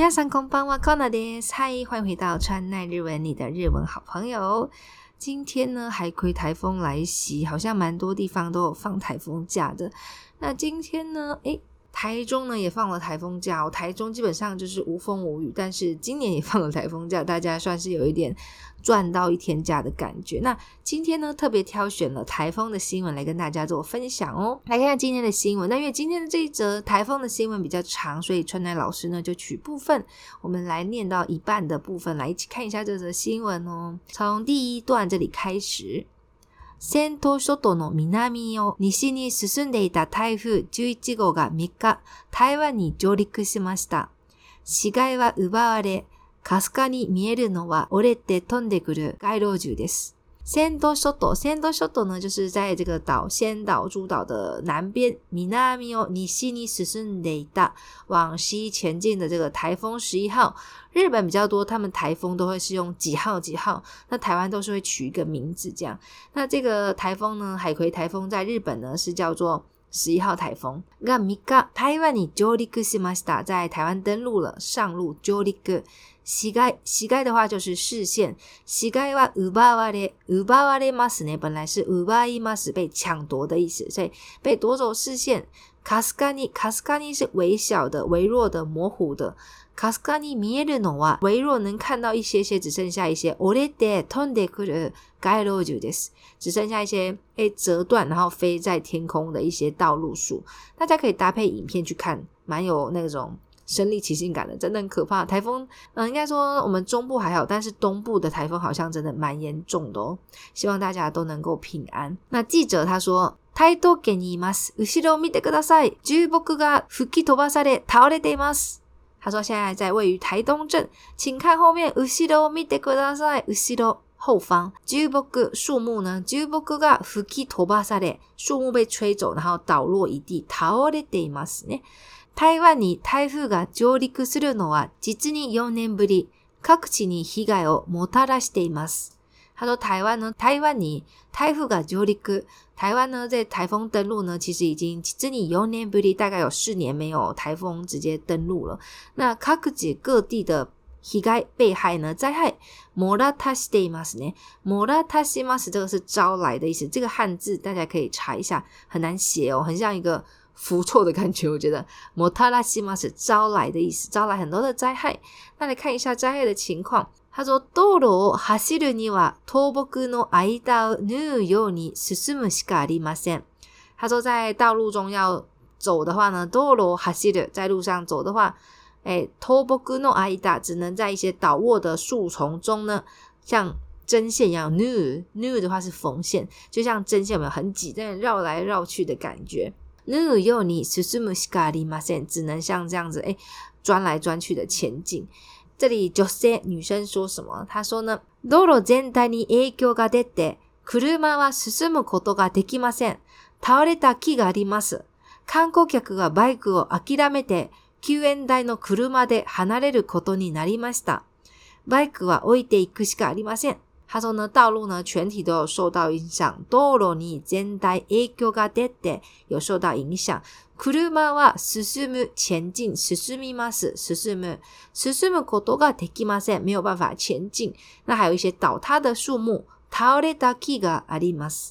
大家上午好，我叫娜蝶，嗨，欢迎回到川奈日文，你的日文好朋友。今天呢，海葵台风来袭，好像蛮多地方都有放台风假的。那今天呢，哎。台中呢也放了台风假，台中基本上就是无风无雨，但是今年也放了台风假，大家算是有一点赚到一天假的感觉。那今天呢特别挑选了台风的新闻来跟大家做分享哦。来看下今天的新闻，那因为今天的这一则台风的新闻比较长，所以春奈老师呢就取部分，我们来念到一半的部分，来一起看一下这则新闻哦。从第一段这里开始。戦闘諸島の南を西に進んでいた台風11号が3日、台湾に上陸しました。死骸は奪われ、かすかに見えるのは折れて飛んでくる街路樹です。仙岛小岛，仙岛小岛呢，就是在这个岛仙岛诸岛的南边，南往西前进的这个台风十一号。日本比较多，他们台风都会是用几号几号，那台湾都是会取一个名字这样。那这个台风呢，海葵台风在日本呢是叫做十一号台风。那米卡，台湾你 j o l i g i s m a 在台湾登陆了，上路 j o l i g 膝盖，膝盖的话就是视线。膝盖哇，ubawa 的 ubawa 的 mas 呢，本来是 ubawi mas 被抢夺的意思，所以被夺走视线。k 斯卡尼 a 斯卡尼是微小的、微弱的、模糊的。k 斯卡尼米 n i m i 微弱能看到一些些，只剩下一些。olide t 的 g a l o j u 只剩下一些诶，折断然后飞在天空的一些道路树。大家可以搭配影片去看，蛮有那种。生力起性感的，真的很可怕。台风，嗯，应该说我们中部还好，但是东部的台风好像真的蛮严重的哦。希望大家都能够平安。那记者他说，台东县 imas，后方みてください。树木が吹き飛ばされ倒れてます。他说现在在位于台东镇，请看后面。后方树木树木呢，树木被吹走，然后倒落一地，倒れてます呢。台湾に台風が上陸するのは実に4年ぶり、各地に被害をもたらしています。他说台湾呢，台湾に台風が上陸，台湾呢在台风登陆呢，其实已经这里有年不离，大概有四年没有台风直接登陆了。那各地各地的被害被害呢灾害，もらたしていますね。もらたします这个是招来的意思，这个汉字大家可以查一下，很难写哦，很像一个浮错的感觉，我觉得 “motarashi” 嘛是招来的意思，招来很多的灾害。那来看一下灾害的情况。他说多罗哈 o hashiru ni wa toboku no a i d y o n k 他说在道路中要走的话呢，doro h 在路上走的话，哎，toboku n 只能在一些倒卧的树丛中呢，像针线一样，nu nu 的话是缝线，就像针线，没有很挤，在绕来绕去的感觉。縫うように進むしかありません。只能像这样子，哎，钻来钻去的前进。这里女性女生说什么？她说呢，道路全体に影響が出て、車は進むことができません。倒れた木があります。観光客がバイクを諦めて、救援台の車で離れることになりました。バイクは置いていくしかありません。他说呢，道路呢，全体都有受到影响。道路に全体影響が出て有受到影响。車は進む、車は進む、車は進む、進む。車は進む。車は進む。車は進む。車は進む。車は進む。車は進む。車は進む。車は進む。車は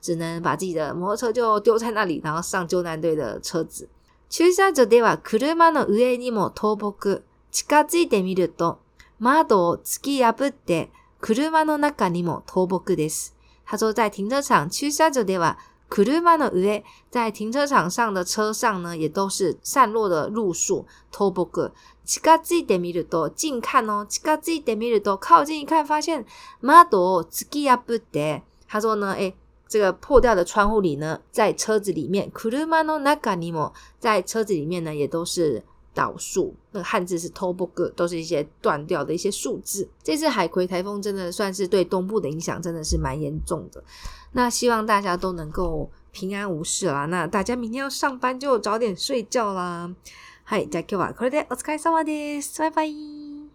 只能把自己的摩托车就丢在那里，然后上救援队的车子。駐車場では車の上にも木近づいてみると、窓を突き破って車の中にも木です。他说在停车场，駐車場では車の上，在停车场上的车上呢，也都是散落的路数。土木近づいてみると，近看哦，近づいてみると，靠近一看，发现窓を突き破って，他说呢，这个破掉的窗户里呢，在车子里面，在车子里面呢也都是倒数，那个汉字是 “topog”，都是一些断掉的一些数字。这次海葵台风真的算是对东部的影响，真的是蛮严重的。那希望大家都能够平安无事啦。那大家明天要上班就早点睡觉啦。Hi，はこれでお疲れ様です。拜拜。